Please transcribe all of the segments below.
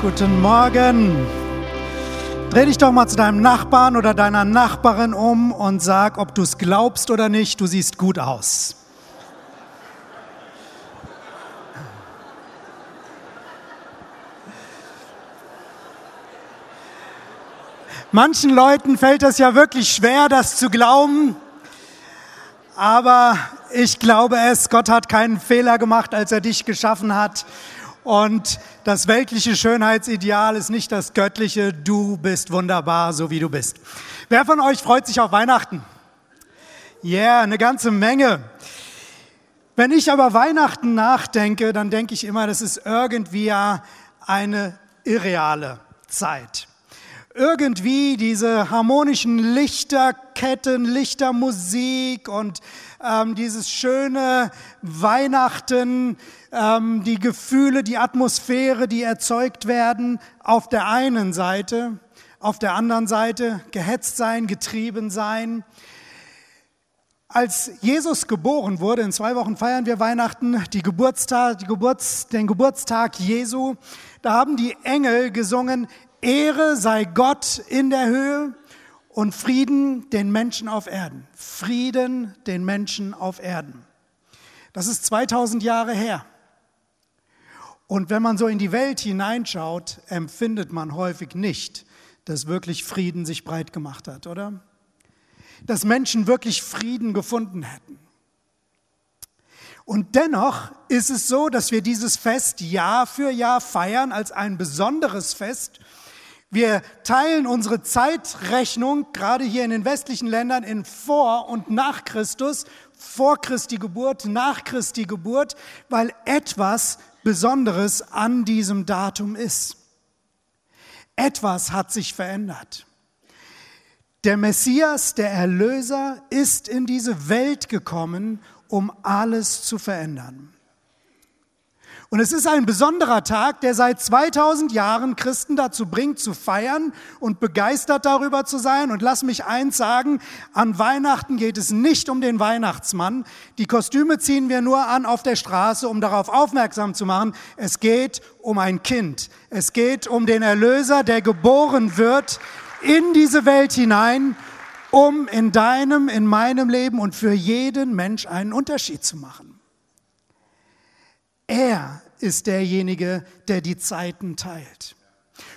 Guten Morgen. Dreh dich doch mal zu deinem Nachbarn oder deiner Nachbarin um und sag, ob du es glaubst oder nicht, du siehst gut aus. Manchen Leuten fällt es ja wirklich schwer, das zu glauben, aber ich glaube es, Gott hat keinen Fehler gemacht, als er dich geschaffen hat und das weltliche Schönheitsideal ist nicht das göttliche. Du bist wunderbar, so wie du bist. Wer von euch freut sich auf Weihnachten? Ja, yeah, eine ganze Menge. Wenn ich aber Weihnachten nachdenke, dann denke ich immer, das ist irgendwie eine irreale Zeit irgendwie diese harmonischen Lichterketten, Lichtermusik und ähm, dieses schöne Weihnachten, ähm, die Gefühle, die Atmosphäre, die erzeugt werden, auf der einen Seite, auf der anderen Seite gehetzt sein, getrieben sein. Als Jesus geboren wurde, in zwei Wochen feiern wir Weihnachten, die Geburtstag, die Geburts, den Geburtstag Jesu, da haben die Engel gesungen, Ehre sei Gott in der Höhe und Frieden den Menschen auf Erden. Frieden den Menschen auf Erden. Das ist 2000 Jahre her. Und wenn man so in die Welt hineinschaut, empfindet man häufig nicht, dass wirklich Frieden sich breit gemacht hat, oder? Dass Menschen wirklich Frieden gefunden hätten. Und dennoch ist es so, dass wir dieses Fest Jahr für Jahr feiern als ein besonderes Fest wir teilen unsere Zeitrechnung, gerade hier in den westlichen Ländern, in vor und nach Christus, vor Christi Geburt, nach Christi Geburt, weil etwas Besonderes an diesem Datum ist. Etwas hat sich verändert. Der Messias, der Erlöser, ist in diese Welt gekommen, um alles zu verändern. Und es ist ein besonderer Tag, der seit 2000 Jahren Christen dazu bringt, zu feiern und begeistert darüber zu sein. Und lass mich eins sagen, an Weihnachten geht es nicht um den Weihnachtsmann. Die Kostüme ziehen wir nur an auf der Straße, um darauf aufmerksam zu machen. Es geht um ein Kind. Es geht um den Erlöser, der geboren wird in diese Welt hinein, um in deinem, in meinem Leben und für jeden Mensch einen Unterschied zu machen. Er ist derjenige, der die Zeiten teilt.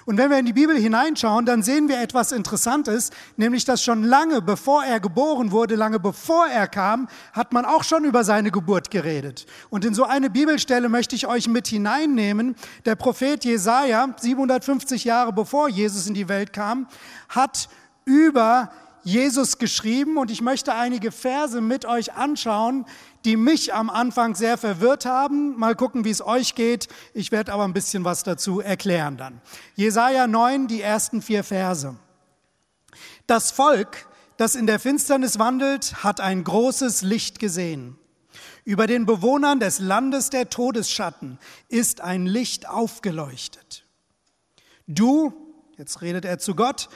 Und wenn wir in die Bibel hineinschauen, dann sehen wir etwas Interessantes, nämlich dass schon lange bevor er geboren wurde, lange bevor er kam, hat man auch schon über seine Geburt geredet. Und in so eine Bibelstelle möchte ich euch mit hineinnehmen. Der Prophet Jesaja, 750 Jahre bevor Jesus in die Welt kam, hat über Jesus geschrieben und ich möchte einige Verse mit euch anschauen, die mich am Anfang sehr verwirrt haben. Mal gucken, wie es euch geht. Ich werde aber ein bisschen was dazu erklären dann. Jesaja 9, die ersten vier Verse. Das Volk, das in der Finsternis wandelt, hat ein großes Licht gesehen. Über den Bewohnern des Landes der Todesschatten ist ein Licht aufgeleuchtet. Du, jetzt redet er zu Gott,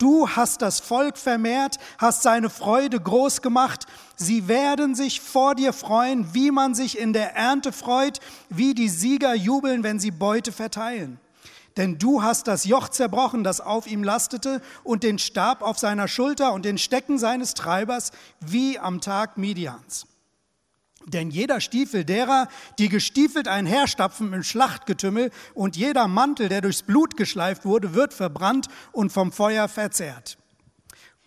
Du hast das Volk vermehrt, hast seine Freude groß gemacht. Sie werden sich vor dir freuen, wie man sich in der Ernte freut, wie die Sieger jubeln, wenn sie Beute verteilen. Denn du hast das Joch zerbrochen, das auf ihm lastete, und den Stab auf seiner Schulter und den Stecken seines Treibers, wie am Tag Midians. Denn jeder Stiefel derer, die gestiefelt einherstapfen im Schlachtgetümmel und jeder Mantel, der durchs Blut geschleift wurde, wird verbrannt und vom Feuer verzehrt.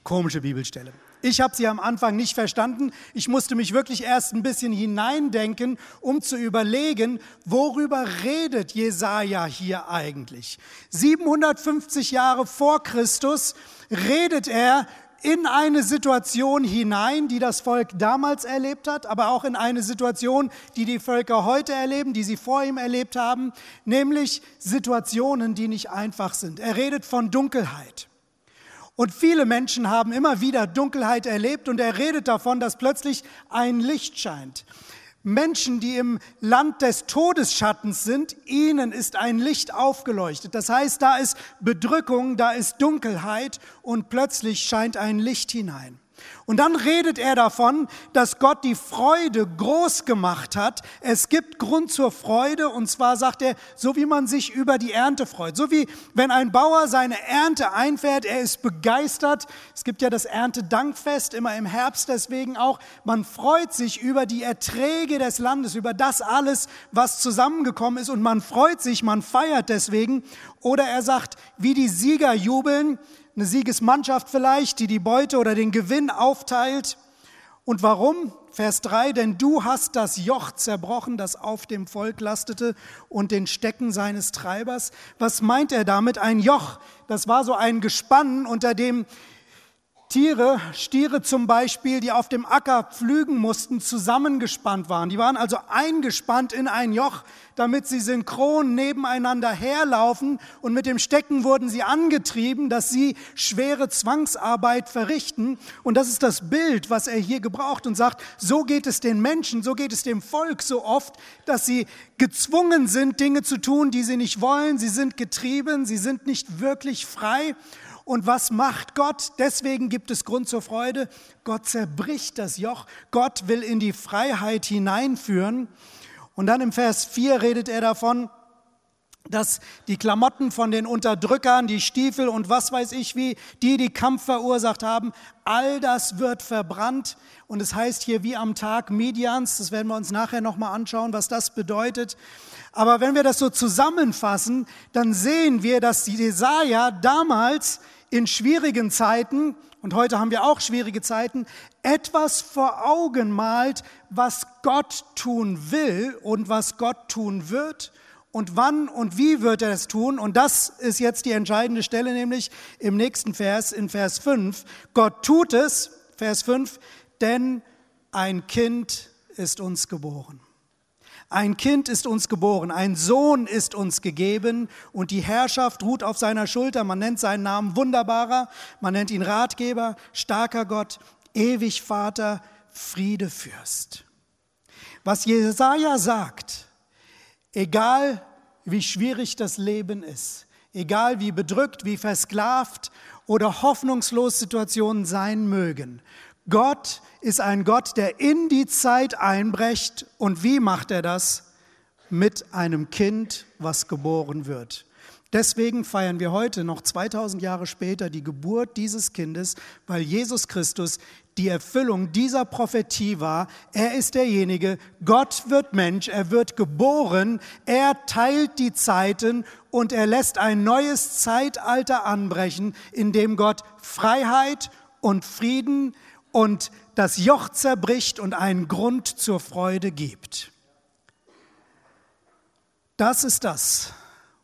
Komische Bibelstelle. Ich habe sie am Anfang nicht verstanden. Ich musste mich wirklich erst ein bisschen hineindenken, um zu überlegen, worüber redet Jesaja hier eigentlich? 750 Jahre vor Christus redet er in eine Situation hinein, die das Volk damals erlebt hat, aber auch in eine Situation, die die Völker heute erleben, die sie vor ihm erlebt haben, nämlich Situationen, die nicht einfach sind. Er redet von Dunkelheit. Und viele Menschen haben immer wieder Dunkelheit erlebt und er redet davon, dass plötzlich ein Licht scheint. Menschen, die im Land des Todesschattens sind, ihnen ist ein Licht aufgeleuchtet. Das heißt, da ist Bedrückung, da ist Dunkelheit und plötzlich scheint ein Licht hinein. Und dann redet er davon, dass Gott die Freude groß gemacht hat. Es gibt Grund zur Freude und zwar sagt er, so wie man sich über die Ernte freut. So wie wenn ein Bauer seine Ernte einfährt, er ist begeistert. Es gibt ja das Erntedankfest immer im Herbst deswegen auch. Man freut sich über die Erträge des Landes, über das alles, was zusammengekommen ist und man freut sich, man feiert deswegen. Oder er sagt, wie die Sieger jubeln, eine Siegesmannschaft vielleicht, die die Beute oder den Gewinn aufteilt. Und warum? Vers 3, denn du hast das Joch zerbrochen, das auf dem Volk lastete und den Stecken seines Treibers. Was meint er damit? Ein Joch, das war so ein Gespann, unter dem Tiere, Stiere zum Beispiel, die auf dem Acker pflügen mussten, zusammengespannt waren. Die waren also eingespannt in ein Joch, damit sie synchron nebeneinander herlaufen und mit dem Stecken wurden sie angetrieben, dass sie schwere Zwangsarbeit verrichten. Und das ist das Bild, was er hier gebraucht und sagt, so geht es den Menschen, so geht es dem Volk so oft, dass sie gezwungen sind, Dinge zu tun, die sie nicht wollen. Sie sind getrieben, sie sind nicht wirklich frei. Und was macht Gott? Deswegen gibt es Grund zur Freude. Gott zerbricht das Joch. Gott will in die Freiheit hineinführen. Und dann im Vers 4 redet er davon, dass die Klamotten von den Unterdrückern, die Stiefel und was weiß ich wie, die die Kampf verursacht haben, all das wird verbrannt. Und es heißt hier wie am Tag Midians, das werden wir uns nachher nochmal anschauen, was das bedeutet. Aber wenn wir das so zusammenfassen, dann sehen wir, dass Jesaja damals in schwierigen Zeiten, und heute haben wir auch schwierige Zeiten, etwas vor Augen malt, was Gott tun will und was Gott tun wird und wann und wie wird er es tun. Und das ist jetzt die entscheidende Stelle, nämlich im nächsten Vers, in Vers 5. Gott tut es, Vers 5, denn ein Kind ist uns geboren. Ein Kind ist uns geboren, ein Sohn ist uns gegeben und die Herrschaft ruht auf seiner Schulter. Man nennt seinen Namen Wunderbarer, man nennt ihn Ratgeber, starker Gott, ewig Vater, Friedefürst. Was Jesaja sagt, egal wie schwierig das Leben ist, egal wie bedrückt, wie versklavt oder hoffnungslos Situationen sein mögen, Gott ist ein Gott, der in die Zeit einbrecht. Und wie macht er das? Mit einem Kind, was geboren wird. Deswegen feiern wir heute, noch 2000 Jahre später, die Geburt dieses Kindes, weil Jesus Christus die Erfüllung dieser Prophetie war. Er ist derjenige, Gott wird Mensch, er wird geboren, er teilt die Zeiten und er lässt ein neues Zeitalter anbrechen, in dem Gott Freiheit und Frieden und das Joch zerbricht und einen Grund zur Freude gibt. Das ist das,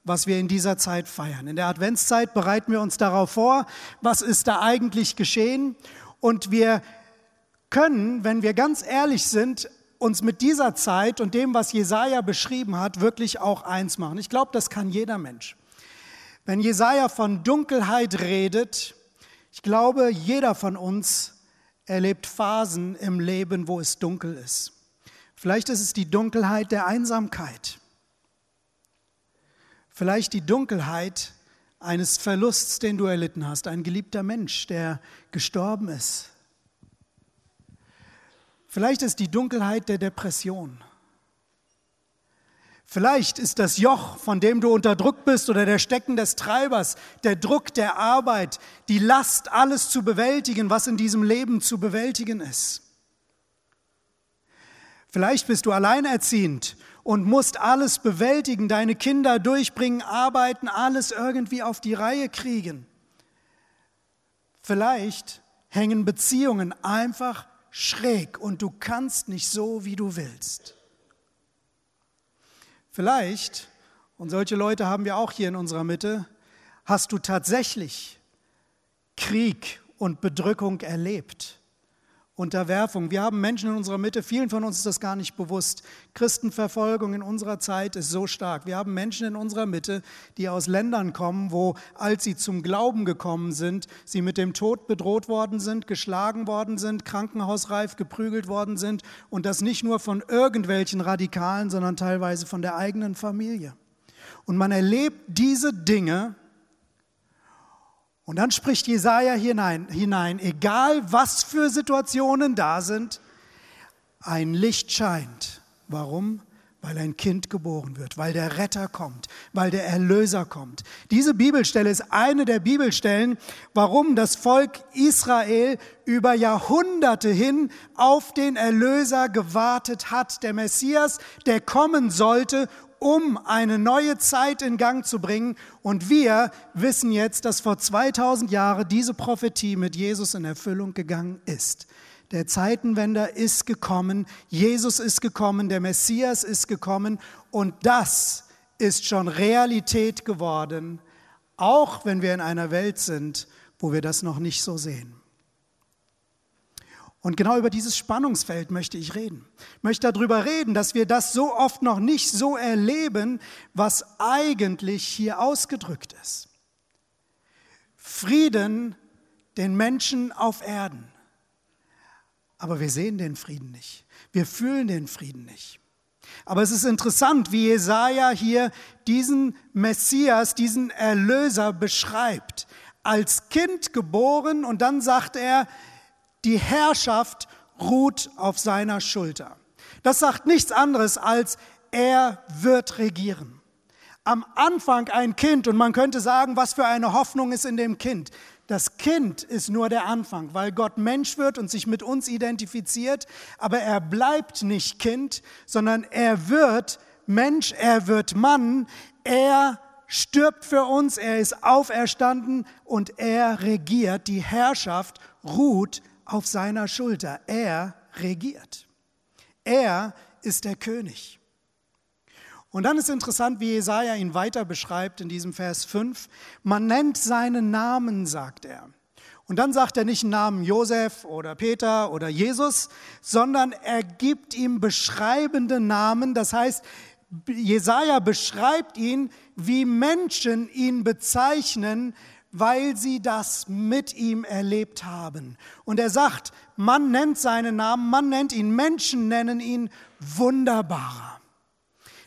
was wir in dieser Zeit feiern. In der Adventszeit bereiten wir uns darauf vor, was ist da eigentlich geschehen. Und wir können, wenn wir ganz ehrlich sind, uns mit dieser Zeit und dem, was Jesaja beschrieben hat, wirklich auch eins machen. Ich glaube, das kann jeder Mensch. Wenn Jesaja von Dunkelheit redet, ich glaube, jeder von uns erlebt Phasen im Leben, wo es dunkel ist. Vielleicht ist es die Dunkelheit der Einsamkeit. Vielleicht die Dunkelheit eines Verlusts, den du erlitten hast, ein geliebter Mensch, der gestorben ist. Vielleicht ist die Dunkelheit der Depression. Vielleicht ist das Joch, von dem du unterdrückt bist, oder der Stecken des Treibers, der Druck der Arbeit, die Last, alles zu bewältigen, was in diesem Leben zu bewältigen ist. Vielleicht bist du alleinerziehend und musst alles bewältigen, deine Kinder durchbringen, arbeiten, alles irgendwie auf die Reihe kriegen. Vielleicht hängen Beziehungen einfach schräg und du kannst nicht so, wie du willst. Vielleicht, und solche Leute haben wir auch hier in unserer Mitte, hast du tatsächlich Krieg und Bedrückung erlebt. Unterwerfung. Wir haben Menschen in unserer Mitte, vielen von uns ist das gar nicht bewusst. Christenverfolgung in unserer Zeit ist so stark. Wir haben Menschen in unserer Mitte, die aus Ländern kommen, wo, als sie zum Glauben gekommen sind, sie mit dem Tod bedroht worden sind, geschlagen worden sind, krankenhausreif geprügelt worden sind und das nicht nur von irgendwelchen Radikalen, sondern teilweise von der eigenen Familie. Und man erlebt diese Dinge Und dann spricht Jesaja hinein, hinein, egal was für Situationen da sind, ein Licht scheint. Warum? weil ein Kind geboren wird, weil der Retter kommt, weil der Erlöser kommt. Diese Bibelstelle ist eine der Bibelstellen, warum das Volk Israel über Jahrhunderte hin auf den Erlöser gewartet hat, der Messias, der kommen sollte, um eine neue Zeit in Gang zu bringen. Und wir wissen jetzt, dass vor 2000 Jahren diese Prophetie mit Jesus in Erfüllung gegangen ist. Der Zeitenwender ist gekommen, Jesus ist gekommen, der Messias ist gekommen und das ist schon Realität geworden, auch wenn wir in einer Welt sind, wo wir das noch nicht so sehen. Und genau über dieses Spannungsfeld möchte ich reden. Ich möchte darüber reden, dass wir das so oft noch nicht so erleben, was eigentlich hier ausgedrückt ist. Frieden den Menschen auf Erden. Aber wir sehen den Frieden nicht. Wir fühlen den Frieden nicht. Aber es ist interessant, wie Jesaja hier diesen Messias, diesen Erlöser beschreibt. Als Kind geboren und dann sagt er, die Herrschaft ruht auf seiner Schulter. Das sagt nichts anderes als, er wird regieren. Am Anfang ein Kind und man könnte sagen, was für eine Hoffnung ist in dem Kind. Das Kind ist nur der Anfang, weil Gott Mensch wird und sich mit uns identifiziert, aber er bleibt nicht Kind, sondern er wird Mensch, er wird Mann, er stirbt für uns, er ist auferstanden und er regiert. Die Herrschaft ruht auf seiner Schulter. Er regiert. Er ist der König. Und dann ist interessant, wie Jesaja ihn weiter beschreibt in diesem Vers 5. Man nennt seinen Namen, sagt er. Und dann sagt er nicht Namen Josef oder Peter oder Jesus, sondern er gibt ihm beschreibende Namen. Das heißt, Jesaja beschreibt ihn, wie Menschen ihn bezeichnen, weil sie das mit ihm erlebt haben. Und er sagt, man nennt seinen Namen, man nennt ihn, Menschen nennen ihn wunderbarer.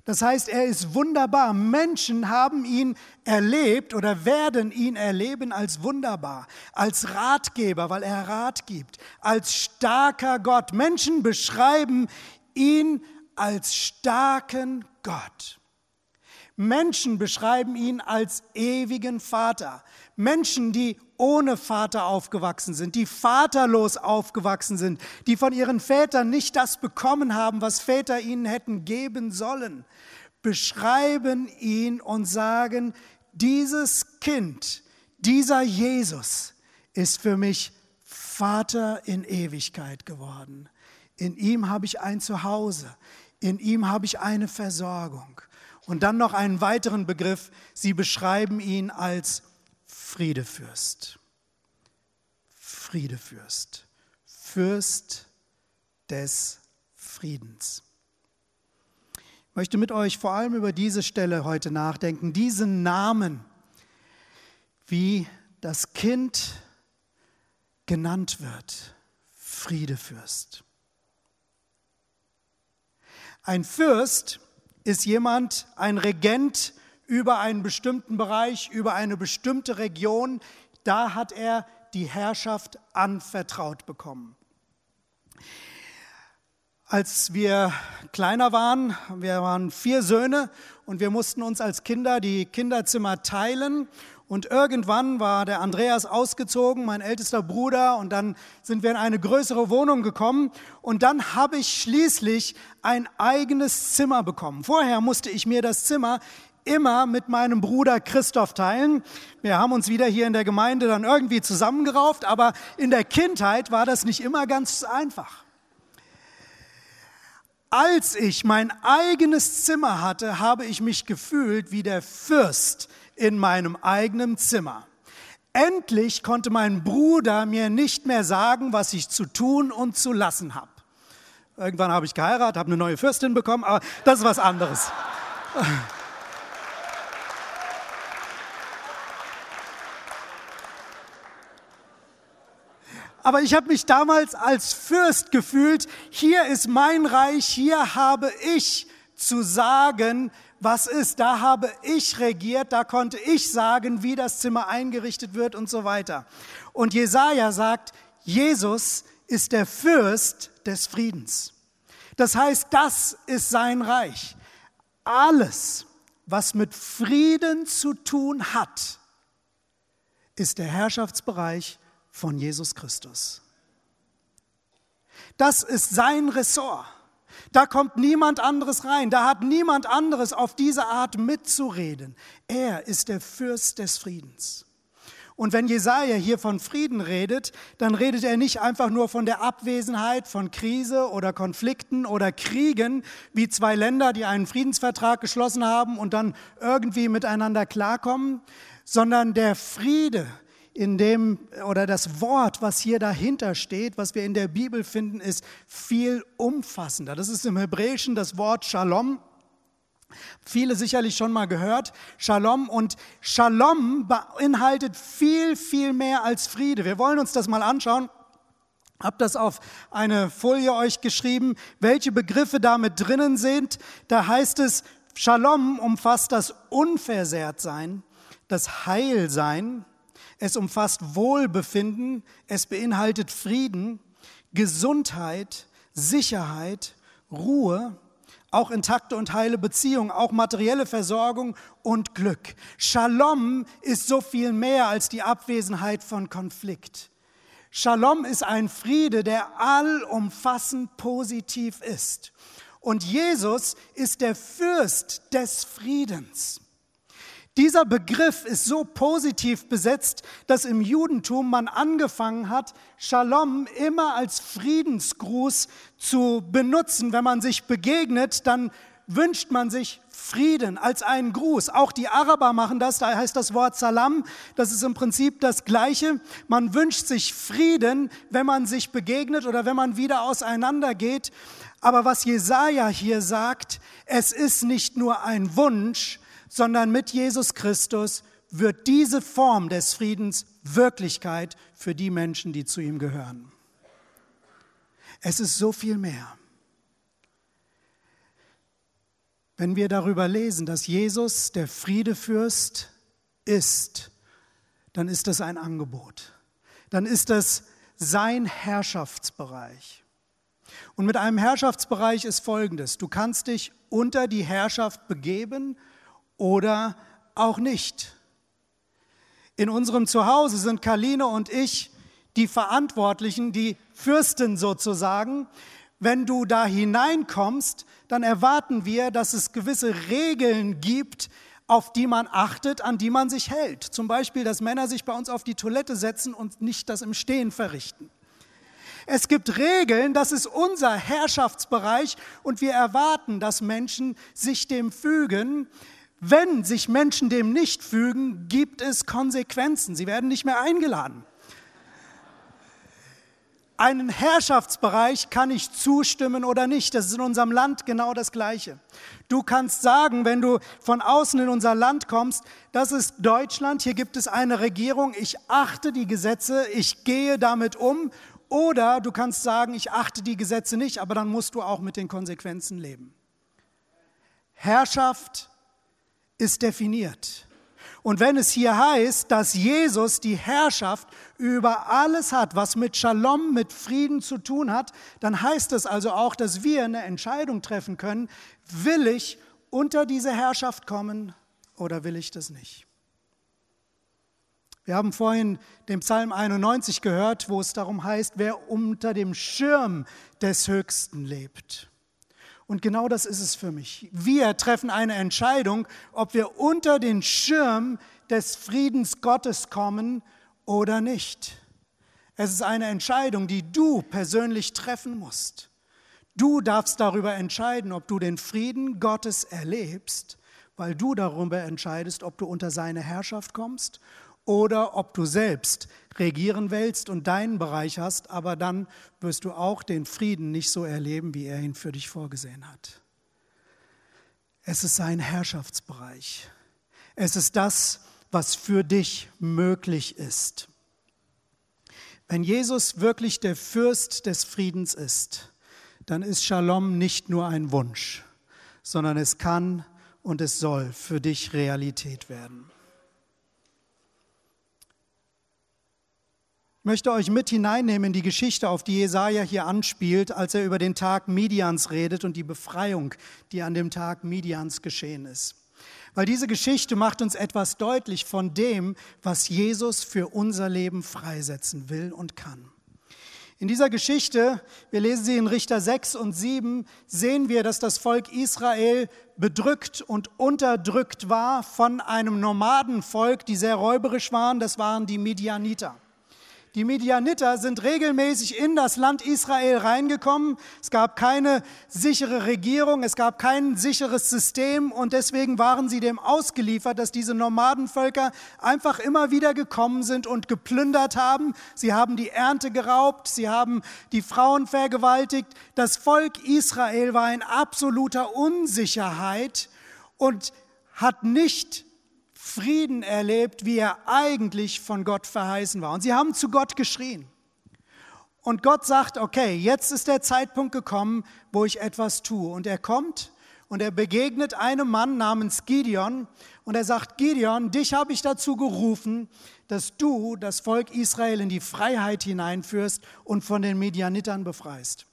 Das heißt, er ist wunderbar. Menschen haben ihn erlebt oder werden ihn erleben als wunderbar, als Ratgeber, weil er Rat gibt, als starker Gott. Menschen beschreiben ihn als starken Gott. Menschen beschreiben ihn als ewigen Vater. Menschen, die ohne Vater aufgewachsen sind, die vaterlos aufgewachsen sind, die von ihren Vätern nicht das bekommen haben, was Väter ihnen hätten geben sollen, beschreiben ihn und sagen, dieses Kind, dieser Jesus ist für mich Vater in Ewigkeit geworden. In ihm habe ich ein Zuhause, in ihm habe ich eine Versorgung. Und dann noch einen weiteren Begriff, sie beschreiben ihn als Friedefürst. Friedefürst. Fürst des Friedens. Ich möchte mit euch vor allem über diese Stelle heute nachdenken, diesen Namen, wie das Kind genannt wird, Friedefürst. Ein Fürst ist jemand, ein Regent über einen bestimmten Bereich, über eine bestimmte Region. Da hat er die Herrschaft anvertraut bekommen. Als wir kleiner waren, wir waren vier Söhne und wir mussten uns als Kinder die Kinderzimmer teilen. Und irgendwann war der Andreas ausgezogen, mein ältester Bruder, und dann sind wir in eine größere Wohnung gekommen. Und dann habe ich schließlich ein eigenes Zimmer bekommen. Vorher musste ich mir das Zimmer immer mit meinem Bruder Christoph teilen. Wir haben uns wieder hier in der Gemeinde dann irgendwie zusammengerauft, aber in der Kindheit war das nicht immer ganz einfach. Als ich mein eigenes Zimmer hatte, habe ich mich gefühlt wie der Fürst in meinem eigenen Zimmer. Endlich konnte mein Bruder mir nicht mehr sagen, was ich zu tun und zu lassen habe. Irgendwann habe ich geheiratet, habe eine neue Fürstin bekommen, aber das ist was anderes. Aber ich habe mich damals als Fürst gefühlt. Hier ist mein Reich, hier habe ich zu sagen, was ist. Da habe ich regiert, da konnte ich sagen, wie das Zimmer eingerichtet wird und so weiter. Und Jesaja sagt, Jesus ist der Fürst des Friedens. Das heißt, das ist sein Reich. Alles, was mit Frieden zu tun hat, ist der Herrschaftsbereich von Jesus Christus. Das ist sein Ressort. Da kommt niemand anderes rein. Da hat niemand anderes auf diese Art mitzureden. Er ist der Fürst des Friedens. Und wenn Jesaja hier von Frieden redet, dann redet er nicht einfach nur von der Abwesenheit von Krise oder Konflikten oder Kriegen, wie zwei Länder, die einen Friedensvertrag geschlossen haben und dann irgendwie miteinander klarkommen, sondern der Friede, in dem oder das Wort, was hier dahinter steht, was wir in der Bibel finden, ist viel umfassender. Das ist im Hebräischen das Wort Shalom. Viele sicherlich schon mal gehört, Shalom. Und Shalom beinhaltet viel, viel mehr als Friede. Wir wollen uns das mal anschauen. Hab das auf eine Folie euch geschrieben, welche Begriffe damit drinnen sind. Da heißt es, Shalom umfasst das Unversehrtsein, das Heilsein, es umfasst Wohlbefinden, es beinhaltet Frieden, Gesundheit, Sicherheit, Ruhe, auch intakte und heile Beziehungen, auch materielle Versorgung und Glück. Shalom ist so viel mehr als die Abwesenheit von Konflikt. Shalom ist ein Friede, der allumfassend positiv ist. Und Jesus ist der Fürst des Friedens. Dieser Begriff ist so positiv besetzt, dass im Judentum man angefangen hat, Shalom immer als Friedensgruß zu benutzen. Wenn man sich begegnet, dann wünscht man sich Frieden als einen Gruß. Auch die Araber machen das, da heißt das Wort Salam, das ist im Prinzip das Gleiche. Man wünscht sich Frieden, wenn man sich begegnet oder wenn man wieder auseinandergeht. Aber was Jesaja hier sagt, es ist nicht nur ein Wunsch, sondern mit Jesus Christus wird diese Form des Friedens Wirklichkeit für die Menschen, die zu ihm gehören. Es ist so viel mehr. Wenn wir darüber lesen, dass Jesus der Friedefürst ist, dann ist das ein Angebot. Dann ist das sein Herrschaftsbereich. Und mit einem Herrschaftsbereich ist folgendes. Du kannst dich unter die Herrschaft begeben oder auch nicht. In unserem Zuhause sind Kaline und ich die Verantwortlichen, die Fürsten sozusagen. Wenn du da hineinkommst, dann erwarten wir, dass es gewisse Regeln gibt, auf die man achtet, an die man sich hält. Zum Beispiel, dass Männer sich bei uns auf die Toilette setzen und nicht das im Stehen verrichten. Es gibt Regeln, das ist unser Herrschaftsbereich und wir erwarten, dass Menschen sich dem fügen. Wenn sich Menschen dem nicht fügen, gibt es Konsequenzen. Sie werden nicht mehr eingeladen. Einen Herrschaftsbereich kann ich zustimmen oder nicht. Das ist in unserem Land genau das Gleiche. Du kannst sagen, wenn du von außen in unser Land kommst, das ist Deutschland, hier gibt es eine Regierung, ich achte die Gesetze, ich gehe damit um. Oder du kannst sagen, ich achte die Gesetze nicht, aber dann musst du auch mit den Konsequenzen leben. Herrschaft ist definiert. Und wenn es hier heißt, dass Jesus die Herrschaft über alles hat, was mit Shalom, mit Frieden zu tun hat, dann heißt es also auch, dass wir eine Entscheidung treffen können, will ich unter diese Herrschaft kommen oder will ich das nicht? Wir haben vorhin den Psalm 91 gehört, wo es darum heißt, wer unter dem Schirm des Höchsten lebt. Und genau das ist es für mich. Wir treffen eine Entscheidung, ob wir unter den Schirm des Friedens Gottes kommen oder nicht. Es ist eine Entscheidung, die du persönlich treffen musst. Du darfst darüber entscheiden, ob du den Frieden Gottes erlebst, weil du darüber entscheidest, ob du unter seine Herrschaft kommst oder ob du selbst regieren willst und deinen Bereich hast, aber dann wirst du auch den Frieden nicht so erleben, wie er ihn für dich vorgesehen hat. Es ist sein Herrschaftsbereich. Es ist das, was für dich möglich ist. Wenn Jesus wirklich der Fürst des Friedens ist, dann ist Shalom nicht nur ein Wunsch, sondern es kann und es soll für dich Realität werden. Ich möchte euch mit hineinnehmen in die Geschichte, auf die Jesaja hier anspielt, als er über den Tag Midians redet und die Befreiung, die an dem Tag Midians geschehen ist. Weil diese Geschichte macht uns etwas deutlich von dem, was Jesus für unser Leben freisetzen will und kann. In dieser Geschichte, wir lesen sie in Richter 6 und 7, sehen wir, dass das Volk Israel bedrückt und unterdrückt war von einem Nomadenvolk, die sehr räuberisch waren, das waren die Midianiter. Die Midianiter sind regelmäßig in das Land Israel reingekommen. Es gab keine sichere Regierung, es gab kein sicheres System und deswegen waren sie dem ausgeliefert, dass diese Nomadenvölker einfach immer wieder gekommen sind und geplündert haben. Sie haben die Ernte geraubt, sie haben die Frauen vergewaltigt. Das Volk Israel war in absoluter Unsicherheit und hat nicht Frieden erlebt, wie er eigentlich von Gott verheißen war. Und sie haben zu Gott geschrien. Und Gott sagt, okay, jetzt ist der Zeitpunkt gekommen, wo ich etwas tue. Und er kommt und er begegnet einem Mann namens Gideon und er sagt, Gideon, dich habe ich dazu gerufen, dass du das Volk Israel in die Freiheit hineinführst und von den Medianitern befreist.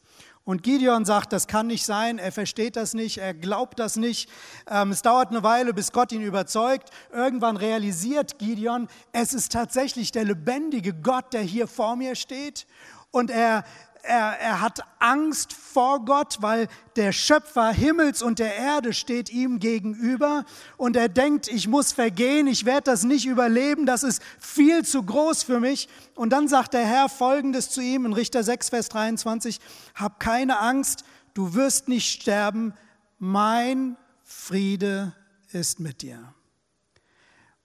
Und Gideon sagt, das kann nicht sein, er versteht das nicht, er glaubt das nicht. Ähm, es dauert eine Weile, bis Gott ihn überzeugt. Irgendwann realisiert Gideon, es ist tatsächlich der lebendige Gott, der hier vor mir steht. Und er er, er hat Angst vor Gott, weil der Schöpfer Himmels und der Erde steht ihm gegenüber und er denkt, ich muss vergehen, ich werde das nicht überleben, das ist viel zu groß für mich. Und dann sagt der Herr folgendes zu ihm in Richter 6, Vers 23, hab keine Angst, du wirst nicht sterben, mein Friede ist mit dir.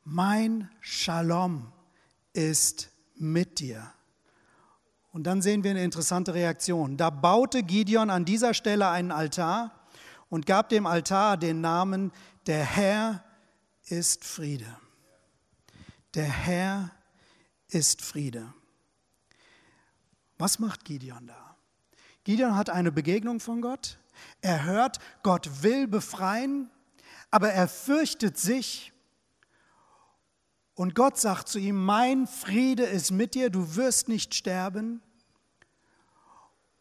Mein Shalom ist mit dir. Und dann sehen wir eine interessante Reaktion. Da baute Gideon an dieser Stelle einen Altar und gab dem Altar den Namen, der Herr ist Friede. Der Herr ist Friede. Was macht Gideon da? Gideon hat eine Begegnung von Gott. Er hört, Gott will befreien, aber er fürchtet sich. Und Gott sagt zu ihm, mein Friede ist mit dir, du wirst nicht sterben.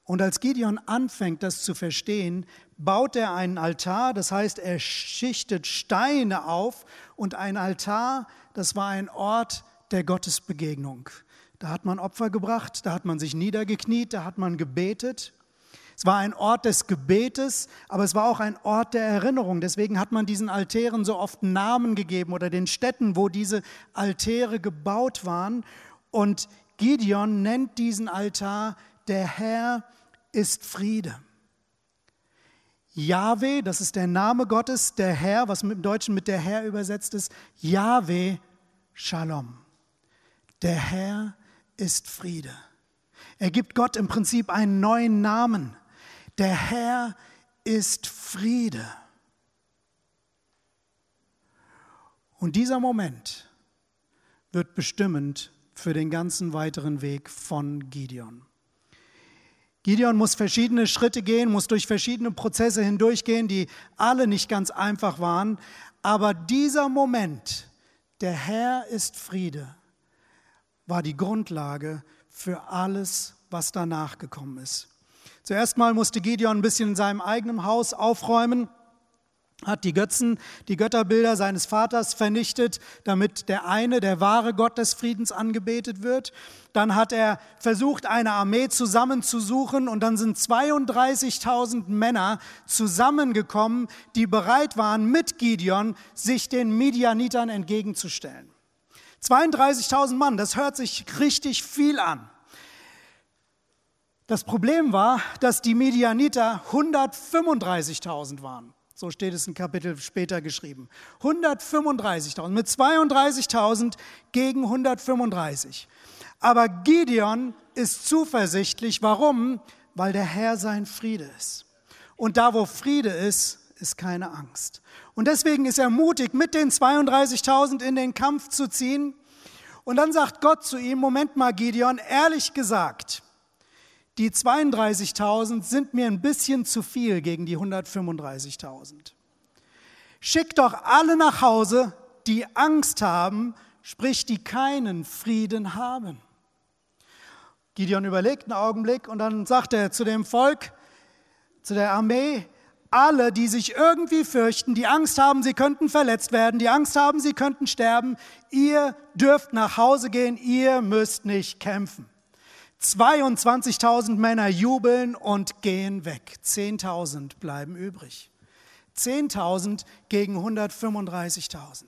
Und als Gideon anfängt, das zu verstehen, baut er einen Altar, das heißt, er schichtet Steine auf und ein Altar, das war ein Ort der Gottesbegegnung. Da hat man Opfer gebracht, da hat man sich niedergekniet, da hat man gebetet. Es war ein Ort des Gebetes, aber es war auch ein Ort der Erinnerung. Deswegen hat man diesen Altären so oft Namen gegeben oder den Städten, wo diese Altäre gebaut waren. Und Gideon nennt diesen Altar der Herr ist Friede. Yahweh, das ist der Name Gottes, der Herr, was im Deutschen mit der Herr übersetzt ist, Yahweh Shalom. Der Herr ist Friede. Er gibt Gott im Prinzip einen neuen Namen. Der Herr ist Friede. Und dieser Moment wird bestimmend für den ganzen weiteren Weg von Gideon. Gideon muss verschiedene Schritte gehen, muss durch verschiedene Prozesse hindurchgehen, die alle nicht ganz einfach waren. Aber dieser Moment, der Herr ist Friede, war die Grundlage für alles, was danach gekommen ist. Zuerst mal musste Gideon ein bisschen in seinem eigenen Haus aufräumen hat die Götzen, die Götterbilder seines Vaters vernichtet, damit der eine, der wahre Gott des Friedens angebetet wird. Dann hat er versucht, eine Armee zusammenzusuchen und dann sind 32.000 Männer zusammengekommen, die bereit waren, mit Gideon sich den Midianitern entgegenzustellen. 32.000 Mann, das hört sich richtig viel an. Das Problem war, dass die Midianiter 135.000 waren. So steht es ein Kapitel später geschrieben. 135.000 mit 32.000 gegen 135. Aber Gideon ist zuversichtlich. Warum? Weil der Herr sein Friede ist. Und da, wo Friede ist, ist keine Angst. Und deswegen ist er mutig, mit den 32.000 in den Kampf zu ziehen. Und dann sagt Gott zu ihm, Moment mal, Gideon, ehrlich gesagt, die 32.000 sind mir ein bisschen zu viel gegen die 135.000. Schickt doch alle nach Hause, die Angst haben, sprich die keinen Frieden haben. Gideon überlegt einen Augenblick und dann sagt er zu dem Volk, zu der Armee, alle, die sich irgendwie fürchten, die Angst haben, sie könnten verletzt werden, die Angst haben, sie könnten sterben, ihr dürft nach Hause gehen, ihr müsst nicht kämpfen. 22.000 Männer jubeln und gehen weg. 10.000 bleiben übrig. 10.000 gegen 135.000.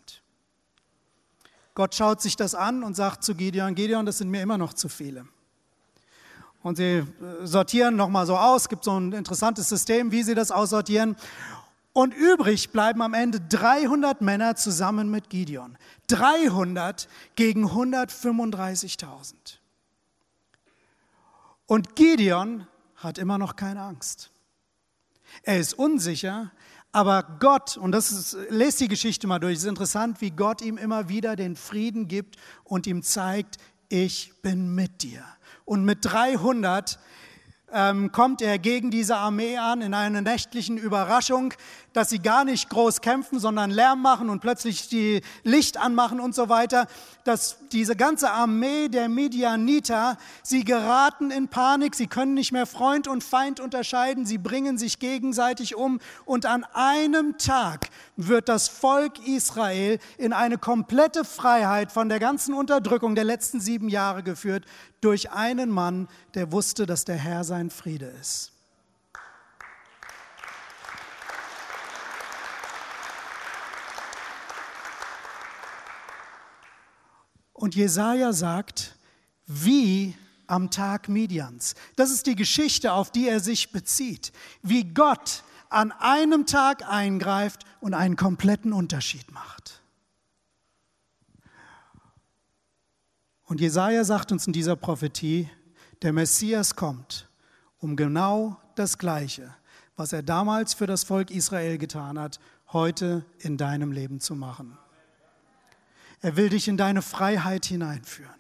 Gott schaut sich das an und sagt zu Gideon, Gideon, das sind mir immer noch zu viele. Und sie äh, sortieren nochmal so aus, es gibt so ein interessantes System, wie sie das aussortieren. Und übrig bleiben am Ende 300 Männer zusammen mit Gideon. 300 gegen 135.000. Und Gideon hat immer noch keine Angst. Er ist unsicher, aber Gott, und das ist, lest die Geschichte mal durch, es ist interessant, wie Gott ihm immer wieder den Frieden gibt und ihm zeigt, ich bin mit dir. Und mit 300 ähm, kommt er gegen diese Armee an in einer nächtlichen Überraschung, dass sie gar nicht groß kämpfen, sondern Lärm machen und plötzlich die Licht anmachen und so weiter. Dass diese ganze Armee der Midianiter, sie geraten in Panik, sie können nicht mehr Freund und Feind unterscheiden, sie bringen sich gegenseitig um und an einem Tag wird das Volk Israel in eine komplette Freiheit von der ganzen Unterdrückung der letzten sieben Jahre geführt durch einen Mann, der wusste, dass der Herr sein Friede ist. Und Jesaja sagt, wie am Tag Midians. Das ist die Geschichte, auf die er sich bezieht. Wie Gott an einem Tag eingreift und einen kompletten Unterschied macht. Und Jesaja sagt uns in dieser Prophetie, der Messias kommt, um genau das Gleiche, was er damals für das Volk Israel getan hat, heute in deinem Leben zu machen. Er will dich in deine Freiheit hineinführen.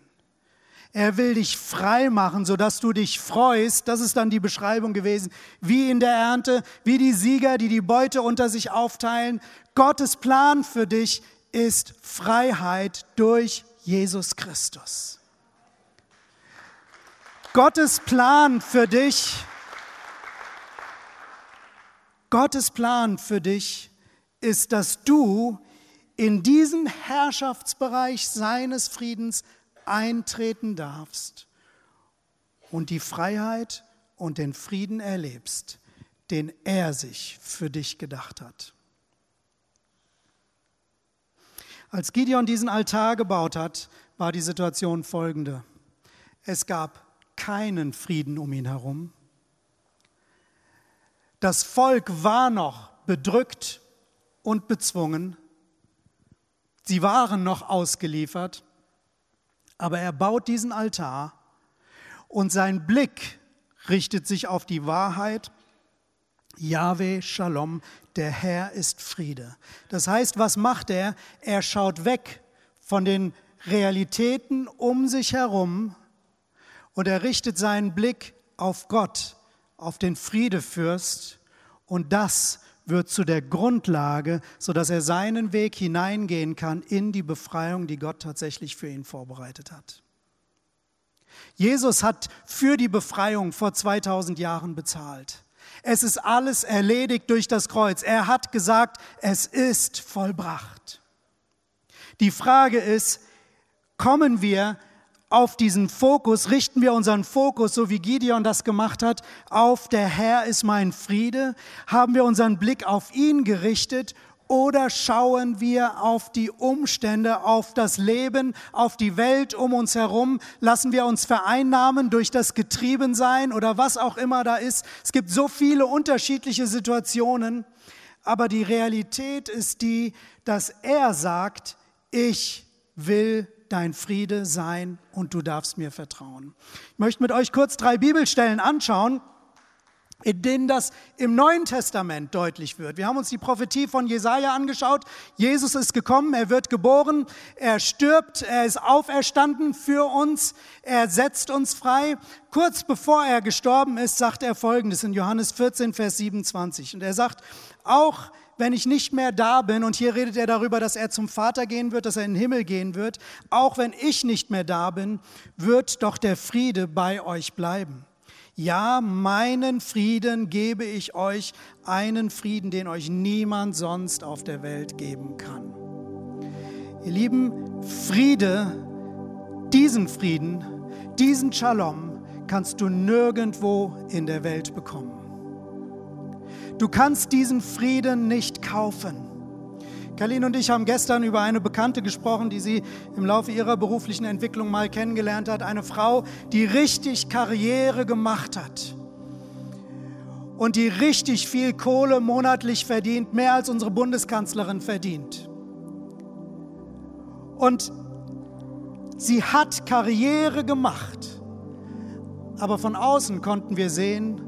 Er will dich frei machen, sodass du dich freust. Das ist dann die Beschreibung gewesen, wie in der Ernte, wie die Sieger, die die Beute unter sich aufteilen. Gottes Plan für dich ist Freiheit durch Jesus Christus. Gottes Plan für dich, Gottes Plan für dich ist, dass du in diesen Herrschaftsbereich seines Friedens eintreten darfst und die Freiheit und den Frieden erlebst, den er sich für dich gedacht hat. Als Gideon diesen Altar gebaut hat, war die Situation folgende. Es gab keinen Frieden um ihn herum. Das Volk war noch bedrückt und bezwungen. Sie waren noch ausgeliefert, aber er baut diesen Altar und sein Blick richtet sich auf die Wahrheit. Yahweh Shalom, der Herr ist Friede. Das heißt, was macht er? Er schaut weg von den Realitäten um sich herum und er richtet seinen Blick auf Gott, auf den Friedefürst und das wird zu der Grundlage, sodass er seinen Weg hineingehen kann in die Befreiung, die Gott tatsächlich für ihn vorbereitet hat. Jesus hat für die Befreiung vor 2000 Jahren bezahlt. Es ist alles erledigt durch das Kreuz. Er hat gesagt, es ist vollbracht. Die Frage ist, kommen wir auf diesen Fokus, richten wir unseren Fokus, so wie Gideon das gemacht hat, auf der Herr ist mein Friede? Haben wir unseren Blick auf ihn gerichtet oder schauen wir auf die Umstände, auf das Leben, auf die Welt um uns herum? Lassen wir uns vereinnahmen durch das Getriebensein oder was auch immer da ist? Es gibt so viele unterschiedliche Situationen, aber die Realität ist die, dass er sagt, ich will dein Friede sein und du darfst mir vertrauen. Ich möchte mit euch kurz drei Bibelstellen anschauen, in denen das im Neuen Testament deutlich wird. Wir haben uns die Prophetie von Jesaja angeschaut. Jesus ist gekommen, er wird geboren, er stirbt, er ist auferstanden für uns, er setzt uns frei. Kurz bevor er gestorben ist, sagt er folgendes in Johannes 14, Vers 27. Und er sagt, auch wenn ich nicht mehr da bin, und hier redet er darüber, dass er zum Vater gehen wird, dass er in den Himmel gehen wird, auch wenn ich nicht mehr da bin, wird doch der Friede bei euch bleiben. Ja, meinen Frieden gebe ich euch, einen Frieden, den euch niemand sonst auf der Welt geben kann. Ihr Lieben, Friede, diesen Frieden, diesen Shalom kannst du nirgendwo in der Welt bekommen. Du kannst diesen Frieden nicht kaufen. Kalin und ich haben gestern über eine Bekannte gesprochen, die sie im Laufe ihrer beruflichen Entwicklung mal kennengelernt hat. Eine Frau, die richtig Karriere gemacht hat und die richtig viel Kohle monatlich verdient, mehr als unsere Bundeskanzlerin verdient. Und sie hat Karriere gemacht, aber von außen konnten wir sehen,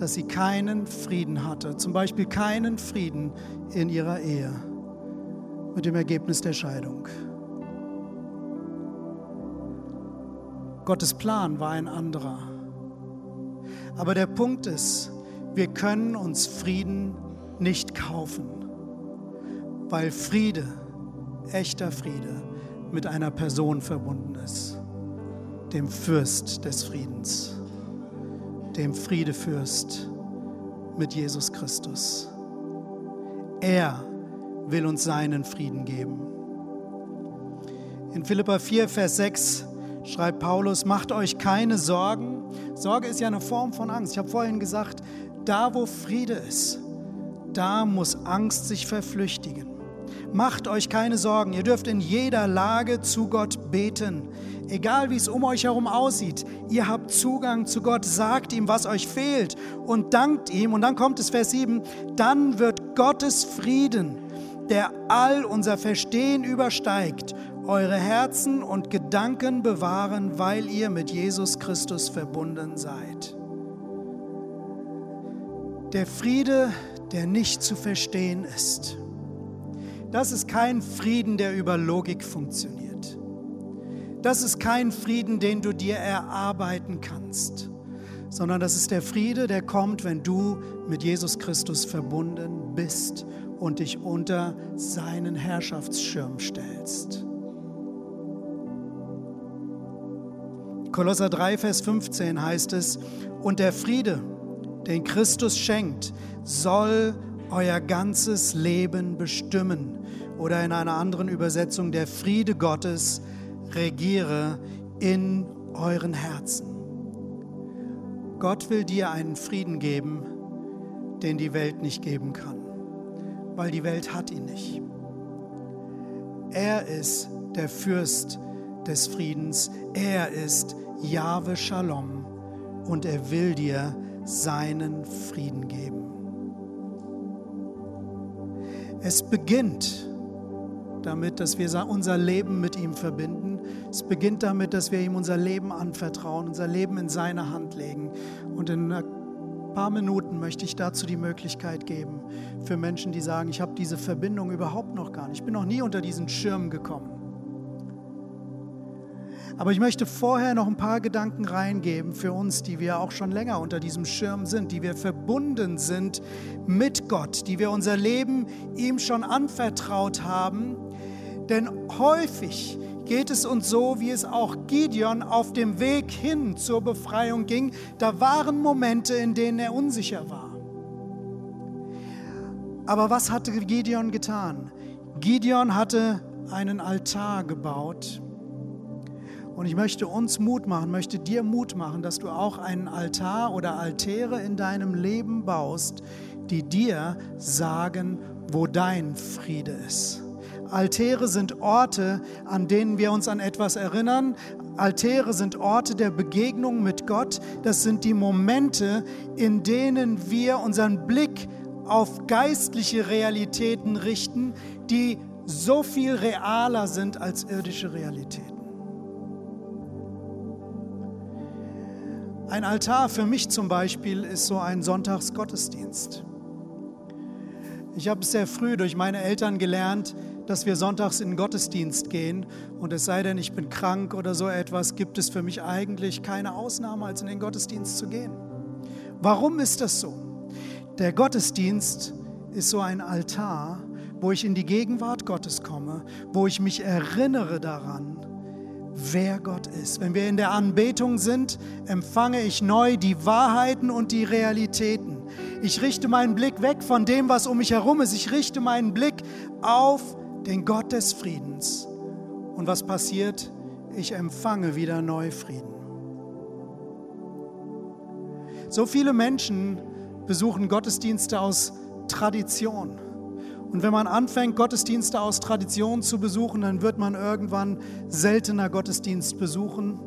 dass sie keinen Frieden hatte, zum Beispiel keinen Frieden in ihrer Ehe mit dem Ergebnis der Scheidung. Gottes Plan war ein anderer. Aber der Punkt ist, wir können uns Frieden nicht kaufen, weil Friede, echter Friede, mit einer Person verbunden ist, dem Fürst des Friedens, dem Friedefürst mit Jesus Christus. Er will uns seinen Frieden geben. In Philippa 4, Vers 6 schreibt Paulus, macht euch keine Sorgen. Sorge ist ja eine Form von Angst. Ich habe vorhin gesagt, da wo Friede ist, da muss Angst sich verflüchtigen. Macht euch keine Sorgen, ihr dürft in jeder Lage zu Gott beten. Egal wie es um euch herum aussieht, ihr habt Zugang zu Gott, sagt ihm, was euch fehlt und dankt ihm. Und dann kommt es Vers 7, dann wird Gottes Frieden, der all unser Verstehen übersteigt, eure Herzen und Gedanken bewahren, weil ihr mit Jesus Christus verbunden seid. Der Friede, der nicht zu verstehen ist. Das ist kein Frieden, der über Logik funktioniert. Das ist kein Frieden, den du dir erarbeiten kannst, sondern das ist der Friede, der kommt, wenn du mit Jesus Christus verbunden bist und dich unter seinen Herrschaftsschirm stellst. Kolosser 3, Vers 15 heißt es, und der Friede, den Christus schenkt, soll euer ganzes Leben bestimmen. Oder in einer anderen Übersetzung, der Friede Gottes regiere in euren Herzen. Gott will dir einen Frieden geben, den die Welt nicht geben kann weil die Welt hat ihn nicht. Er ist der Fürst des Friedens. Er ist Jahwe Shalom und er will dir seinen Frieden geben. Es beginnt damit, dass wir unser Leben mit ihm verbinden. Es beginnt damit, dass wir ihm unser Leben anvertrauen, unser Leben in seine Hand legen. Und in einer paar Minuten möchte ich dazu die Möglichkeit geben für Menschen, die sagen, ich habe diese Verbindung überhaupt noch gar nicht. Ich bin noch nie unter diesen Schirm gekommen. Aber ich möchte vorher noch ein paar Gedanken reingeben für uns, die wir auch schon länger unter diesem Schirm sind, die wir verbunden sind mit Gott, die wir unser Leben ihm schon anvertraut haben. Denn häufig geht es uns so, wie es auch Gideon auf dem Weg hin zur Befreiung ging. Da waren Momente, in denen er unsicher war. Aber was hatte Gideon getan? Gideon hatte einen Altar gebaut. Und ich möchte uns Mut machen, möchte dir Mut machen, dass du auch einen Altar oder Altäre in deinem Leben baust, die dir sagen, wo dein Friede ist. Altäre sind Orte, an denen wir uns an etwas erinnern. Altäre sind Orte der Begegnung mit Gott. Das sind die Momente, in denen wir unseren Blick auf geistliche Realitäten richten, die so viel realer sind als irdische Realitäten. Ein Altar für mich zum Beispiel ist so ein Sonntagsgottesdienst. Ich habe sehr früh durch meine Eltern gelernt, dass wir sonntags in den Gottesdienst gehen. Und es sei denn, ich bin krank oder so etwas, gibt es für mich eigentlich keine Ausnahme, als in den Gottesdienst zu gehen. Warum ist das so? Der Gottesdienst ist so ein Altar, wo ich in die Gegenwart Gottes komme, wo ich mich erinnere daran, wer Gott ist. Wenn wir in der Anbetung sind, empfange ich neu die Wahrheiten und die Realitäten. Ich richte meinen Blick weg von dem, was um mich herum ist. Ich richte meinen Blick auf den Gott des Friedens. Und was passiert? Ich empfange wieder neu Frieden. So viele Menschen besuchen Gottesdienste aus Tradition. Und wenn man anfängt, Gottesdienste aus Tradition zu besuchen, dann wird man irgendwann seltener Gottesdienst besuchen.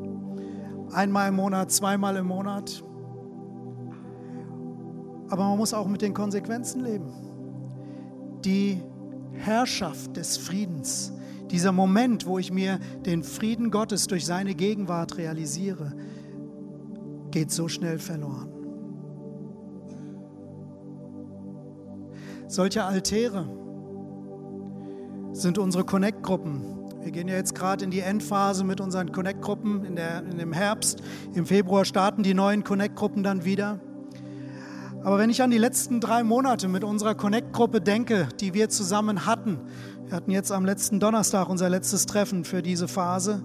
Einmal im Monat, zweimal im Monat. Aber man muss auch mit den Konsequenzen leben. Die Herrschaft des Friedens, dieser Moment, wo ich mir den Frieden Gottes durch seine Gegenwart realisiere, geht so schnell verloren. Solche Altäre sind unsere Connect-Gruppen. Wir gehen ja jetzt gerade in die Endphase mit unseren Connect-Gruppen in, in dem Herbst. Im Februar starten die neuen Connect-Gruppen dann wieder. Aber wenn ich an die letzten drei Monate mit unserer Connect-Gruppe denke, die wir zusammen hatten, wir hatten jetzt am letzten Donnerstag unser letztes Treffen für diese Phase.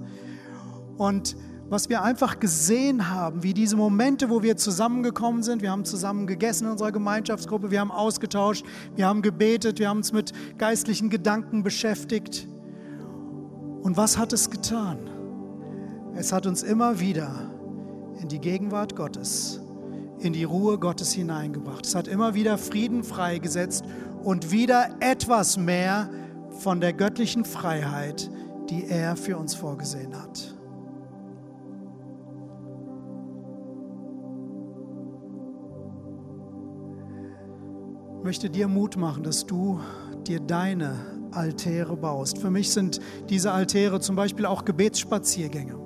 Und was wir einfach gesehen haben, wie diese Momente, wo wir zusammengekommen sind, wir haben zusammen gegessen in unserer Gemeinschaftsgruppe, wir haben ausgetauscht, wir haben gebetet, wir haben uns mit geistlichen Gedanken beschäftigt. Und was hat es getan? Es hat uns immer wieder in die Gegenwart Gottes, in die Ruhe Gottes hineingebracht. Es hat immer wieder Frieden freigesetzt und wieder etwas mehr von der göttlichen Freiheit, die er für uns vorgesehen hat. Möchte dir Mut machen, dass du dir deine Altäre baust. Für mich sind diese Altäre zum Beispiel auch Gebetsspaziergänge.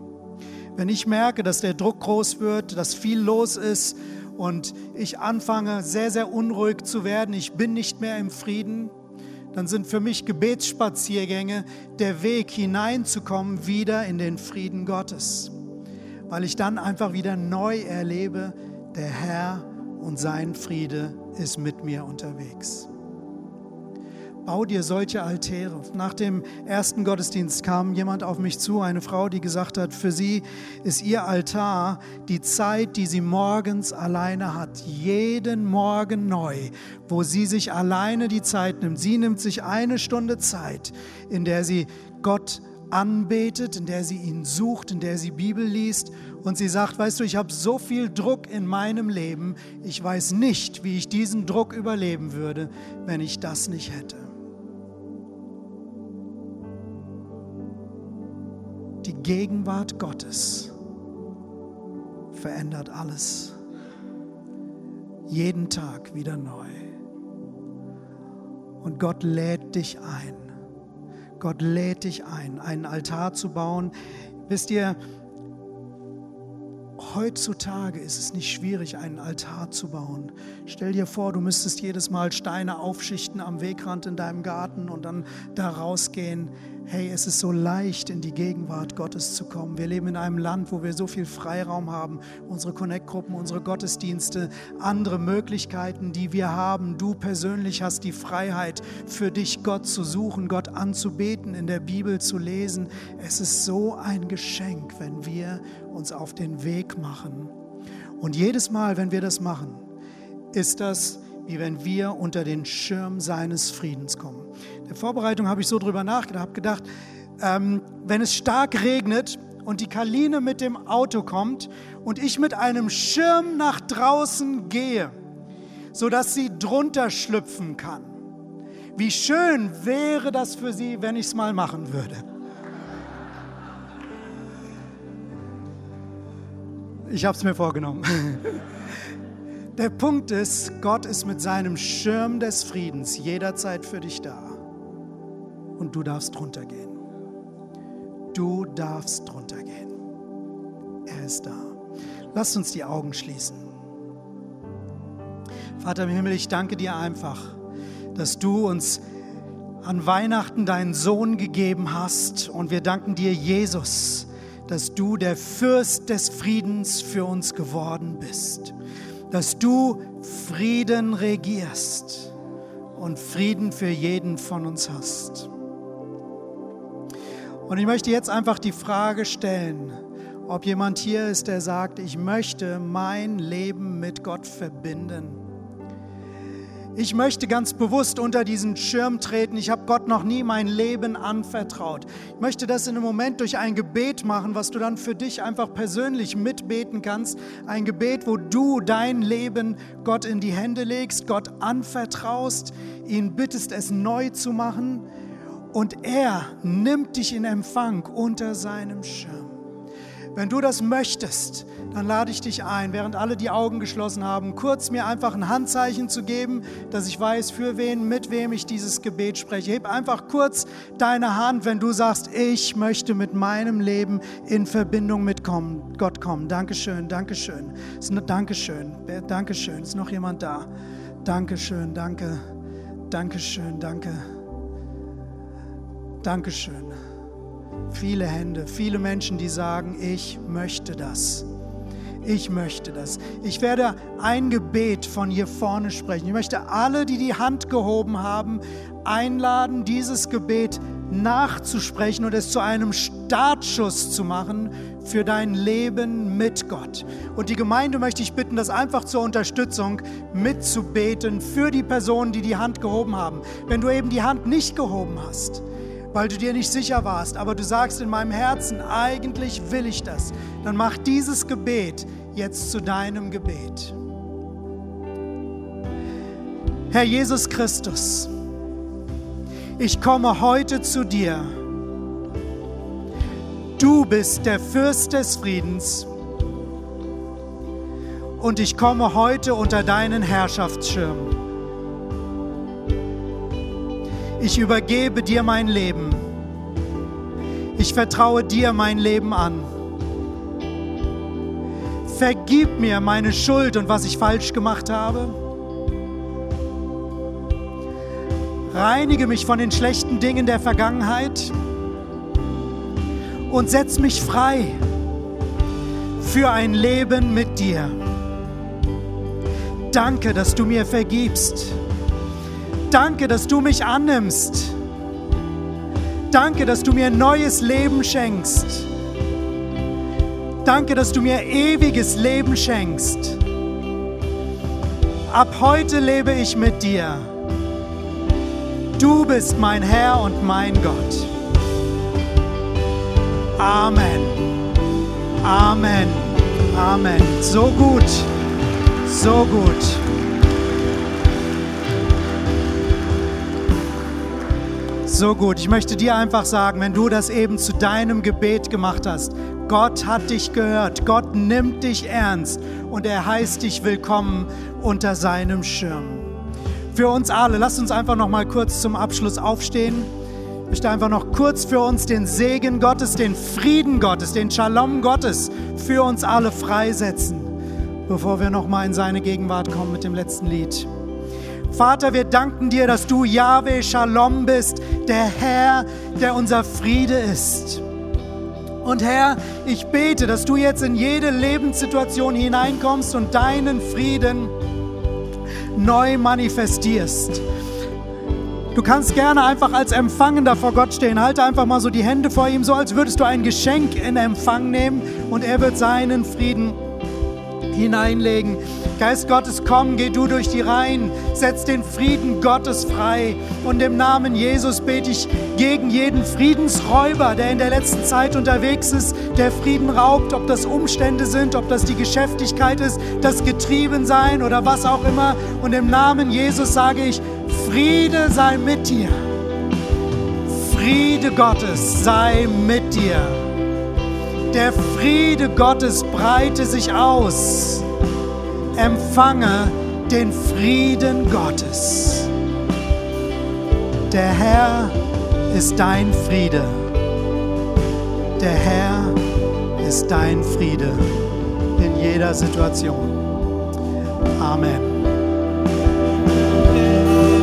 Wenn ich merke, dass der Druck groß wird, dass viel los ist und ich anfange sehr, sehr unruhig zu werden, ich bin nicht mehr im Frieden, dann sind für mich Gebetsspaziergänge der Weg hineinzukommen wieder in den Frieden Gottes, weil ich dann einfach wieder neu erlebe, der Herr und sein Friede ist mit mir unterwegs. Bau dir solche Altäre. Nach dem ersten Gottesdienst kam jemand auf mich zu, eine Frau, die gesagt hat, für sie ist ihr Altar die Zeit, die sie morgens alleine hat, jeden Morgen neu, wo sie sich alleine die Zeit nimmt. Sie nimmt sich eine Stunde Zeit, in der sie Gott anbetet, in der sie ihn sucht, in der sie Bibel liest und sie sagt, weißt du, ich habe so viel Druck in meinem Leben, ich weiß nicht, wie ich diesen Druck überleben würde, wenn ich das nicht hätte. Die Gegenwart Gottes verändert alles. Jeden Tag wieder neu. Und Gott lädt dich ein Gott lädt dich ein, einen Altar zu bauen. Wisst ihr, heutzutage ist es nicht schwierig, einen Altar zu bauen. Stell dir vor, du müsstest jedes Mal Steine aufschichten am Wegrand in deinem Garten und dann da rausgehen hey, es ist so leicht, in die Gegenwart Gottes zu kommen. Wir leben in einem Land, wo wir so viel Freiraum haben. Unsere Connect-Gruppen, unsere Gottesdienste, andere Möglichkeiten, die wir haben. Du persönlich hast die Freiheit, für dich Gott zu suchen, Gott anzubeten, in der Bibel zu lesen. Es ist so ein Geschenk, wenn wir uns auf den Weg machen. Und jedes Mal, wenn wir das machen, ist das wie wenn wir unter den Schirm seines Friedens kommen. In der Vorbereitung habe ich so drüber nachgedacht, habe gedacht, ähm, wenn es stark regnet und die Kaline mit dem Auto kommt und ich mit einem Schirm nach draußen gehe, sodass sie drunter schlüpfen kann. Wie schön wäre das für sie, wenn ich es mal machen würde. Ich habe es mir vorgenommen. Der Punkt ist, Gott ist mit seinem Schirm des Friedens jederzeit für dich da. Und du darfst drunter gehen. Du darfst drunter gehen. Er ist da. Lass uns die Augen schließen. Vater im Himmel, ich danke dir einfach, dass du uns an Weihnachten deinen Sohn gegeben hast. Und wir danken dir, Jesus, dass du der Fürst des Friedens für uns geworden bist dass du Frieden regierst und Frieden für jeden von uns hast. Und ich möchte jetzt einfach die Frage stellen, ob jemand hier ist, der sagt, ich möchte mein Leben mit Gott verbinden. Ich möchte ganz bewusst unter diesen Schirm treten. Ich habe Gott noch nie mein Leben anvertraut. Ich möchte das in einem Moment durch ein Gebet machen, was du dann für dich einfach persönlich mitbeten kannst. Ein Gebet, wo du dein Leben Gott in die Hände legst, Gott anvertraust, ihn bittest, es neu zu machen und er nimmt dich in Empfang unter seinem Schirm. Wenn du das möchtest, dann lade ich dich ein, während alle die Augen geschlossen haben, kurz mir einfach ein Handzeichen zu geben, dass ich weiß, für wen, mit wem ich dieses Gebet spreche. Heb einfach kurz deine Hand, wenn du sagst, ich möchte mit meinem Leben in Verbindung mit Gott kommen. Dankeschön, Dankeschön. Dankeschön, Dankeschön. Ist noch jemand da? Dankeschön, danke, Dankeschön, danke. Dankeschön. Viele Hände, viele Menschen, die sagen, ich möchte das. Ich möchte das. Ich werde ein Gebet von hier vorne sprechen. Ich möchte alle, die die Hand gehoben haben, einladen, dieses Gebet nachzusprechen und es zu einem Startschuss zu machen für dein Leben mit Gott. Und die Gemeinde möchte ich bitten, das einfach zur Unterstützung mitzubeten für die Personen, die die Hand gehoben haben. Wenn du eben die Hand nicht gehoben hast, weil du dir nicht sicher warst, aber du sagst in meinem Herzen, eigentlich will ich das, dann mach dieses Gebet jetzt zu deinem Gebet. Herr Jesus Christus, ich komme heute zu dir. Du bist der Fürst des Friedens und ich komme heute unter deinen Herrschaftsschirm. Ich übergebe dir mein Leben. Ich vertraue dir mein Leben an. Vergib mir meine Schuld und was ich falsch gemacht habe. Reinige mich von den schlechten Dingen der Vergangenheit und setz mich frei für ein Leben mit dir. Danke, dass du mir vergibst. Danke, dass du mich annimmst. Danke, dass du mir ein neues Leben schenkst. Danke, dass du mir ewiges Leben schenkst. Ab heute lebe ich mit dir. Du bist mein Herr und mein Gott. Amen. Amen. Amen. So gut. So gut. So gut. Ich möchte dir einfach sagen, wenn du das eben zu deinem Gebet gemacht hast, Gott hat dich gehört, Gott nimmt dich ernst und er heißt dich willkommen unter seinem Schirm. Für uns alle, lasst uns einfach noch mal kurz zum Abschluss aufstehen. Ich möchte einfach noch kurz für uns den Segen Gottes, den Frieden Gottes, den Shalom Gottes für uns alle freisetzen, bevor wir noch mal in seine Gegenwart kommen mit dem letzten Lied. Vater, wir danken dir, dass du Yahweh Shalom bist, der Herr, der unser Friede ist. Und Herr, ich bete, dass du jetzt in jede Lebenssituation hineinkommst und deinen Frieden neu manifestierst. Du kannst gerne einfach als Empfangender vor Gott stehen. Halte einfach mal so die Hände vor ihm, so als würdest du ein Geschenk in Empfang nehmen und er wird seinen Frieden hineinlegen. Geist Gottes, komm, geh du durch die Reihen, setz den Frieden Gottes frei. Und im Namen Jesus bete ich gegen jeden Friedensräuber, der in der letzten Zeit unterwegs ist, der Frieden raubt, ob das Umstände sind, ob das die Geschäftigkeit ist, das Getriebensein oder was auch immer. Und im Namen Jesus sage ich, Friede sei mit dir. Friede Gottes sei mit dir. Der Friede Gottes breite sich aus empfange den Frieden Gottes. Der Herr ist dein Friede. Der Herr ist dein Friede in jeder Situation. Amen.